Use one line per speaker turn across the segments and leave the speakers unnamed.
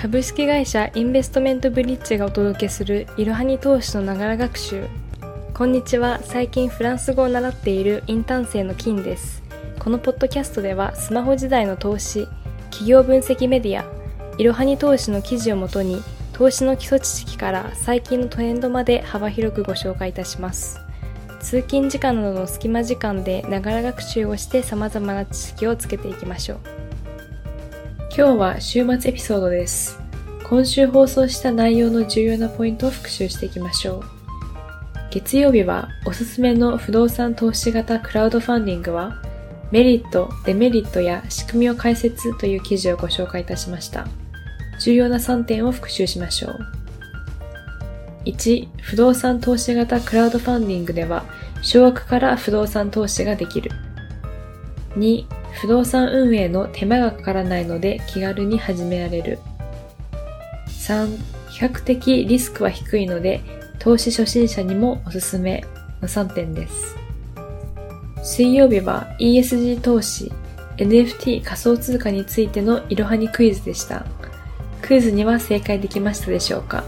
株式会社インベストメントブリッジがお届けするいろはに投資のながら学習。こんにちは。最近フランス語を習っているインターン生の金です。このポッドキャストではスマホ時代の投資企業分析メディアいろはに投資の記事をもとに投資の基礎知識から最近のトレンドまで幅広くご紹介いたします。通勤時間などの隙間時間でながら学習をして様々な知識をつけていきましょう。今日は週末エピソードです今週放送した内容の重要なポイントを復習していきましょう月曜日はおすすめの不動産投資型クラウドファンディングはメリット、デメリットや仕組みを解説という記事をご紹介いたしました。重要な3点を復習しましょう。1、不動産投資型クラウドファンディングでは、少額から不動産投資ができる。2、不動産運営の手間がかからないので気軽に始められる。3、比較的リスクは低いので、投資初心者にもおすすめの3点です。水曜日は ESG 投資、NFT 仮想通貨についてのいろはにクイズでした。クイズには正解できましたでしょうか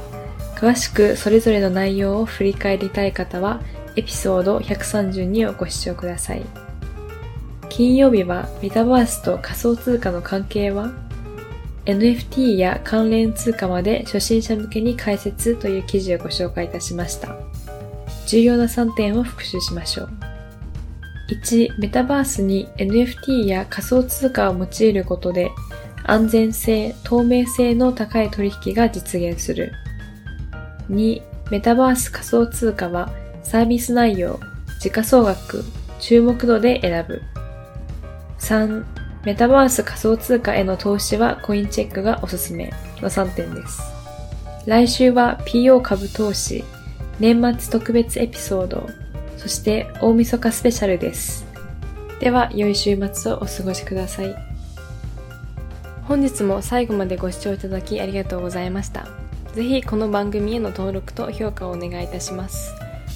詳しくそれぞれの内容を振り返りたい方は、エピソード132をご視聴ください。金曜日はメタバースと仮想通貨の関係は？NFT や関連通貨まで初心者向けに解説という記事をご紹介いたしました。重要な3点を復習しましょう。1、メタバースに NFT や仮想通貨を用いることで安全性、透明性の高い取引が実現する。2、メタバース仮想通貨はサービス内容、時価総額、注目度で選ぶ。3、メタバース仮想通貨への投資はコインチェックがおすすめの3点です。来週は PO 株投資、年末特別エピソード、そして大晦日スペシャルです。では、良い週末をお過ごしください。本日も最後までご視聴いただきありがとうございました。ぜひこの番組への登録と評価をお願いいたします。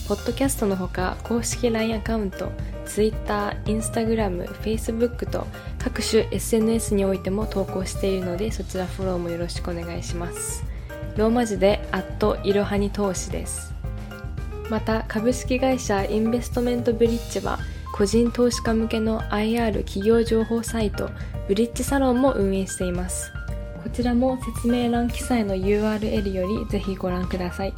ポッドキャストのほか公式 LINE アカウント、Twitter、Instagram、Facebook と各種 SNS においても投稿しているのでそちらフォローもよろしくお願いします。ローマ字でアットいろはに投資です。また株式会社インベストメントブリッジは個人投資家向けの IR 企業情報サイトブリッジサロンも運営しています。こちらも説明欄記載の URL よりぜひご覧ください。